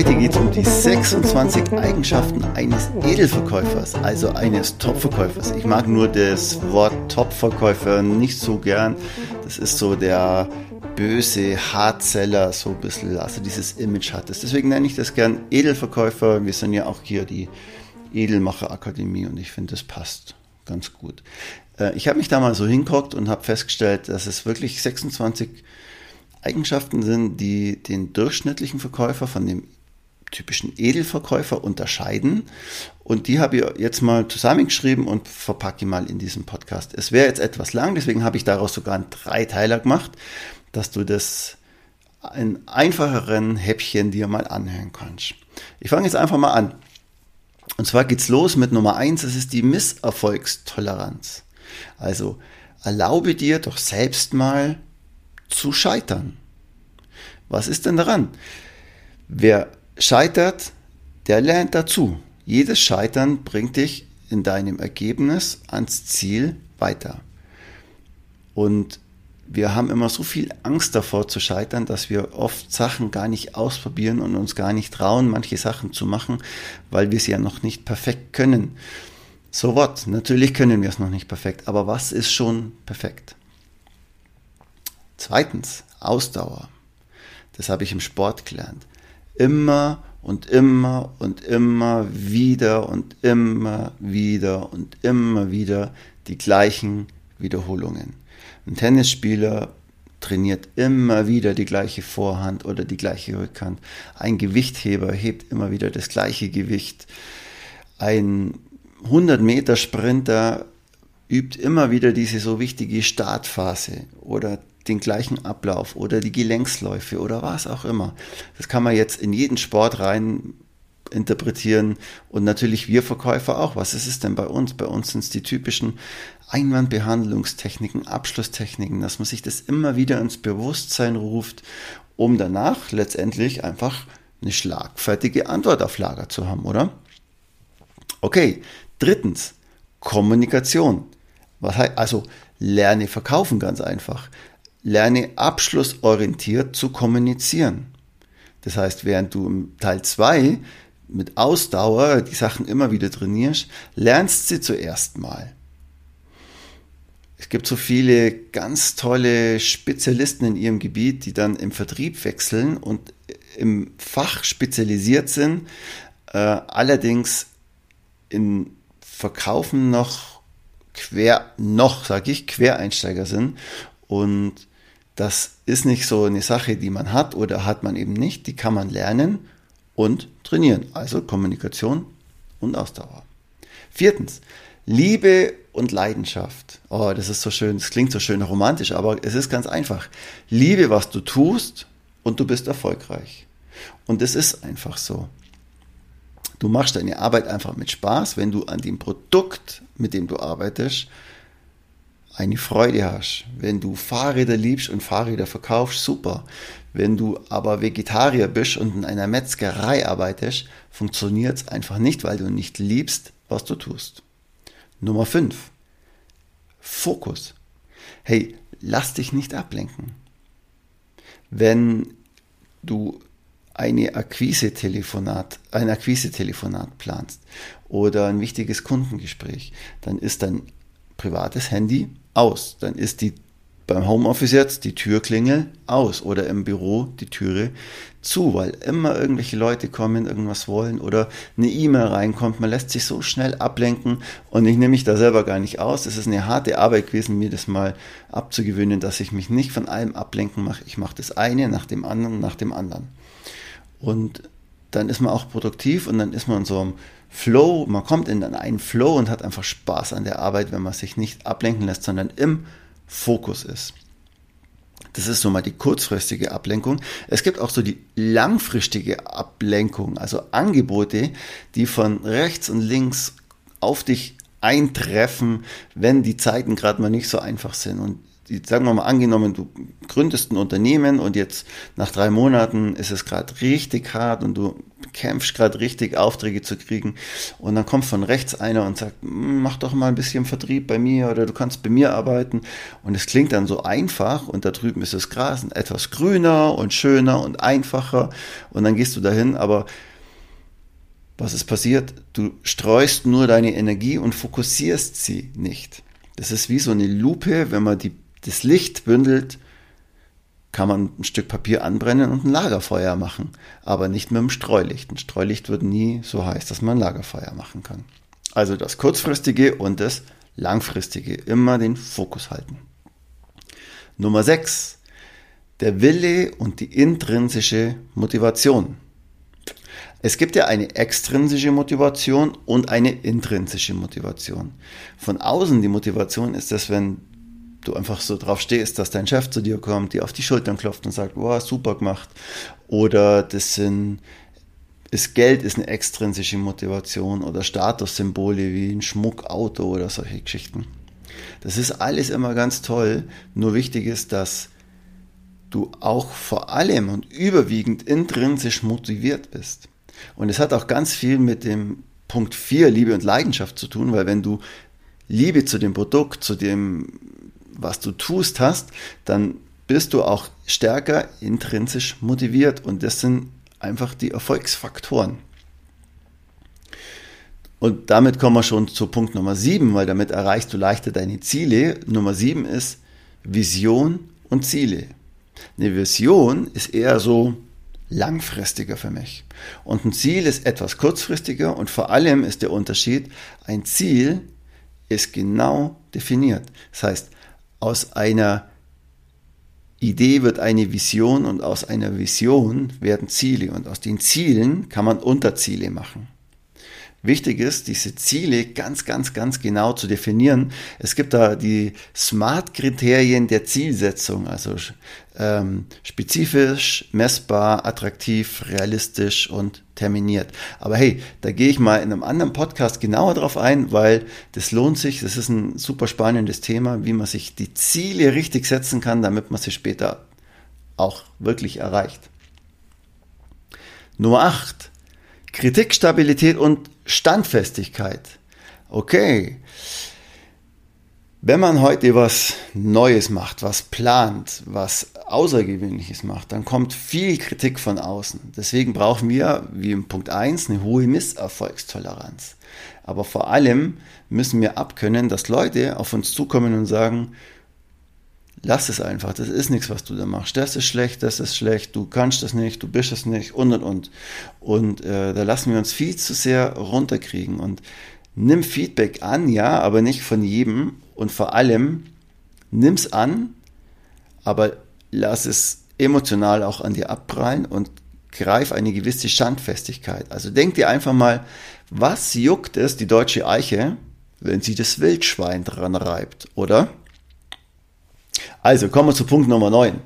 Heute geht es um die 26 Eigenschaften eines Edelverkäufers, also eines Topverkäufers. Ich mag nur das Wort Topverkäufer nicht so gern. Das ist so der böse Hardseller, so ein bisschen, also dieses Image hat es. Deswegen nenne ich das gern Edelverkäufer. Wir sind ja auch hier die Edelmacher Akademie und ich finde, das passt ganz gut. Äh, ich habe mich da mal so hinguckt und habe festgestellt, dass es wirklich 26 Eigenschaften sind, die den durchschnittlichen Verkäufer von dem typischen Edelverkäufer unterscheiden. Und die habe ich jetzt mal zusammengeschrieben und verpacke mal in diesem Podcast. Es wäre jetzt etwas lang, deswegen habe ich daraus sogar einen Dreiteiler gemacht, dass du das in einfacheren Häppchen dir mal anhören kannst. Ich fange jetzt einfach mal an. Und zwar geht's los mit Nummer eins. das ist die Misserfolgstoleranz. Also erlaube dir doch selbst mal zu scheitern. Was ist denn daran? Wer scheitert, der lernt dazu. Jedes Scheitern bringt dich in deinem Ergebnis ans Ziel weiter. Und wir haben immer so viel Angst davor zu scheitern, dass wir oft Sachen gar nicht ausprobieren und uns gar nicht trauen, manche Sachen zu machen, weil wir sie ja noch nicht perfekt können. So what? Natürlich können wir es noch nicht perfekt, aber was ist schon perfekt? Zweitens, Ausdauer. Das habe ich im Sport gelernt immer und immer und immer wieder und immer wieder und immer wieder die gleichen Wiederholungen. Ein Tennisspieler trainiert immer wieder die gleiche Vorhand oder die gleiche Rückhand. Ein Gewichtheber hebt immer wieder das gleiche Gewicht. Ein 100 Meter Sprinter übt immer wieder diese so wichtige Startphase oder den gleichen Ablauf oder die Gelenksläufe oder was auch immer. Das kann man jetzt in jeden Sport rein interpretieren und natürlich wir Verkäufer auch. Was ist es denn bei uns? Bei uns sind es die typischen Einwandbehandlungstechniken, Abschlusstechniken, dass man sich das immer wieder ins Bewusstsein ruft, um danach letztendlich einfach eine schlagfertige Antwort auf Lager zu haben, oder? Okay, drittens, Kommunikation. Also lerne verkaufen ganz einfach. Lerne abschlussorientiert zu kommunizieren. Das heißt, während du im Teil 2 mit Ausdauer die Sachen immer wieder trainierst, lernst sie zuerst mal. Es gibt so viele ganz tolle Spezialisten in ihrem Gebiet, die dann im Vertrieb wechseln und im Fach spezialisiert sind, äh, allerdings in Verkaufen noch quer, noch, sage ich, Quereinsteiger sind und das ist nicht so eine Sache, die man hat oder hat man eben nicht. Die kann man lernen und trainieren. Also Kommunikation und Ausdauer. Viertens, Liebe und Leidenschaft. Oh, das ist so schön, das klingt so schön romantisch, aber es ist ganz einfach. Liebe, was du tust und du bist erfolgreich. Und es ist einfach so. Du machst deine Arbeit einfach mit Spaß, wenn du an dem Produkt, mit dem du arbeitest, eine Freude hast. Wenn du Fahrräder liebst und Fahrräder verkaufst, super. Wenn du aber Vegetarier bist und in einer Metzgerei arbeitest, funktioniert es einfach nicht, weil du nicht liebst, was du tust. Nummer 5. Fokus. Hey, lass dich nicht ablenken. Wenn du eine Akquise-Telefonat, ein Akquise-Telefonat planst oder ein wichtiges Kundengespräch, dann ist dein privates Handy aus. Dann ist die beim Homeoffice jetzt die Türklingel aus oder im Büro die Türe zu, weil immer irgendwelche Leute kommen, irgendwas wollen oder eine E-Mail reinkommt. Man lässt sich so schnell ablenken und ich nehme mich da selber gar nicht aus. Es ist eine harte Arbeit gewesen, mir das mal abzugewöhnen, dass ich mich nicht von allem ablenken mache. Ich mache das eine nach dem anderen, nach dem anderen. Und dann ist man auch produktiv und dann ist man in so einem Flow, man kommt in einen Flow und hat einfach Spaß an der Arbeit, wenn man sich nicht ablenken lässt, sondern im Fokus ist. Das ist so mal die kurzfristige Ablenkung. Es gibt auch so die langfristige Ablenkung, also Angebote, die von rechts und links auf dich eintreffen, wenn die Zeiten gerade mal nicht so einfach sind. Und sagen wir mal angenommen, du gründest ein Unternehmen und jetzt nach drei Monaten ist es gerade richtig hart und du kämpfst gerade richtig Aufträge zu kriegen und dann kommt von rechts einer und sagt, hm, mach doch mal ein bisschen Vertrieb bei mir oder du kannst bei mir arbeiten und es klingt dann so einfach und da drüben ist das Gras etwas grüner und schöner und einfacher und dann gehst du dahin, aber was ist passiert? Du streust nur deine Energie und fokussierst sie nicht. Das ist wie so eine Lupe, wenn man die das Licht bündelt, kann man ein Stück Papier anbrennen und ein Lagerfeuer machen, aber nicht mit dem Streulicht. Ein Streulicht wird nie so heiß, dass man ein Lagerfeuer machen kann. Also das kurzfristige und das langfristige, immer den Fokus halten. Nummer 6. Der Wille und die intrinsische Motivation. Es gibt ja eine extrinsische Motivation und eine intrinsische Motivation. Von außen die Motivation ist das, wenn du einfach so drauf stehst, dass dein Chef zu dir kommt, dir auf die Schultern klopft und sagt, wow, super gemacht. Oder das sind, ist Geld ist eine extrinsische Motivation oder Statussymbole wie ein Schmuckauto oder solche Geschichten. Das ist alles immer ganz toll. Nur wichtig ist, dass du auch vor allem und überwiegend intrinsisch motiviert bist. Und es hat auch ganz viel mit dem Punkt 4, Liebe und Leidenschaft zu tun, weil wenn du Liebe zu dem Produkt, zu dem was du tust hast, dann bist du auch stärker intrinsisch motiviert und das sind einfach die Erfolgsfaktoren. Und damit kommen wir schon zu Punkt Nummer 7, weil damit erreichst du leichter deine Ziele. Nummer 7 ist Vision und Ziele. Eine Vision ist eher so langfristiger für mich. Und ein Ziel ist etwas kurzfristiger und vor allem ist der Unterschied, ein Ziel ist genau definiert. Das heißt, aus einer Idee wird eine Vision und aus einer Vision werden Ziele und aus den Zielen kann man Unterziele machen. Wichtig ist, diese Ziele ganz, ganz, ganz genau zu definieren. Es gibt da die SMART-Kriterien der Zielsetzung, also ähm, spezifisch, messbar, attraktiv, realistisch und terminiert. Aber hey, da gehe ich mal in einem anderen Podcast genauer drauf ein, weil das lohnt sich. Das ist ein super spannendes Thema, wie man sich die Ziele richtig setzen kann, damit man sie später auch wirklich erreicht. Nummer 8. Kritik, Stabilität und Standfestigkeit. Okay. Wenn man heute was Neues macht, was plant, was Außergewöhnliches macht, dann kommt viel Kritik von außen. Deswegen brauchen wir, wie im Punkt 1, eine hohe Misserfolgstoleranz. Aber vor allem müssen wir abkönnen, dass Leute auf uns zukommen und sagen, lass es einfach, das ist nichts, was du da machst. Das ist schlecht, das ist schlecht, du kannst das nicht, du bist es nicht und und und. Und äh, da lassen wir uns viel zu sehr runterkriegen und nimm Feedback an, ja, aber nicht von jedem und vor allem nimm's an, aber lass es emotional auch an dir abprallen und greif eine gewisse Standfestigkeit. Also denk dir einfach mal, was juckt es die deutsche Eiche, wenn sie das Wildschwein dran reibt, oder? Also kommen wir zu Punkt Nummer 9.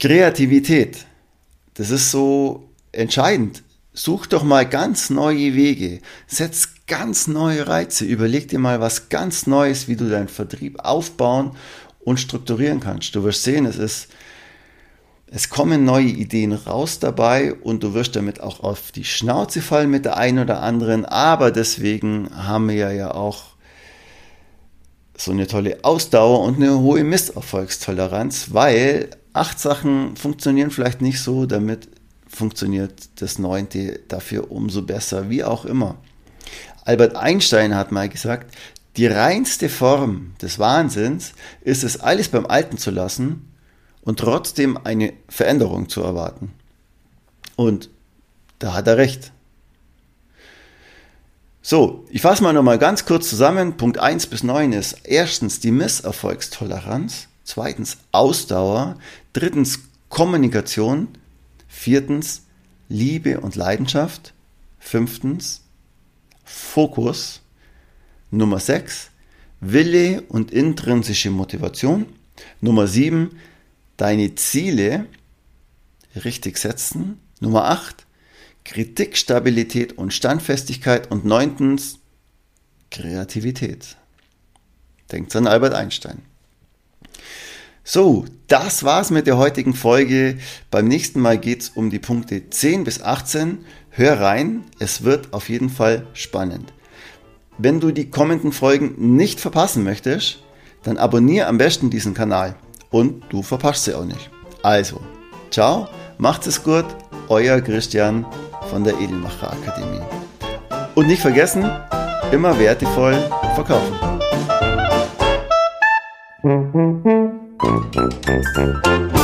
Kreativität. Das ist so entscheidend. Such doch mal ganz neue Wege. Setz ganz neue Reize. Überleg dir mal was ganz Neues, wie du deinen Vertrieb aufbauen und strukturieren kannst. Du wirst sehen, es ist, es kommen neue Ideen raus dabei und du wirst damit auch auf die Schnauze fallen mit der einen oder anderen. Aber deswegen haben wir ja auch so eine tolle Ausdauer und eine hohe Misserfolgstoleranz, weil acht Sachen funktionieren vielleicht nicht so, damit funktioniert das neunte dafür umso besser, wie auch immer. Albert Einstein hat mal gesagt, Die reinste Form des Wahnsinns ist es, alles beim Alten zu lassen und trotzdem eine Veränderung zu erwarten. Und da hat er recht. So, ich fasse mal nochmal ganz kurz zusammen. Punkt 1 bis 9 ist erstens die Misserfolgstoleranz, zweitens Ausdauer, drittens Kommunikation, viertens Liebe und Leidenschaft, fünftens Fokus, Nummer 6 Wille und intrinsische Motivation, Nummer 7 deine Ziele richtig setzen, Nummer 8 Kritik, Stabilität und Standfestigkeit und neuntens Kreativität. Denkt an Albert Einstein. So, das war's mit der heutigen Folge. Beim nächsten Mal geht's um die Punkte 10 bis 18. Hör rein, es wird auf jeden Fall spannend. Wenn du die kommenden Folgen nicht verpassen möchtest, dann abonniere am besten diesen Kanal und du verpasst sie auch nicht. Also, ciao, macht es gut, euer Christian von der Edelmacher Akademie. Und nicht vergessen, immer wertevoll verkaufen. Musik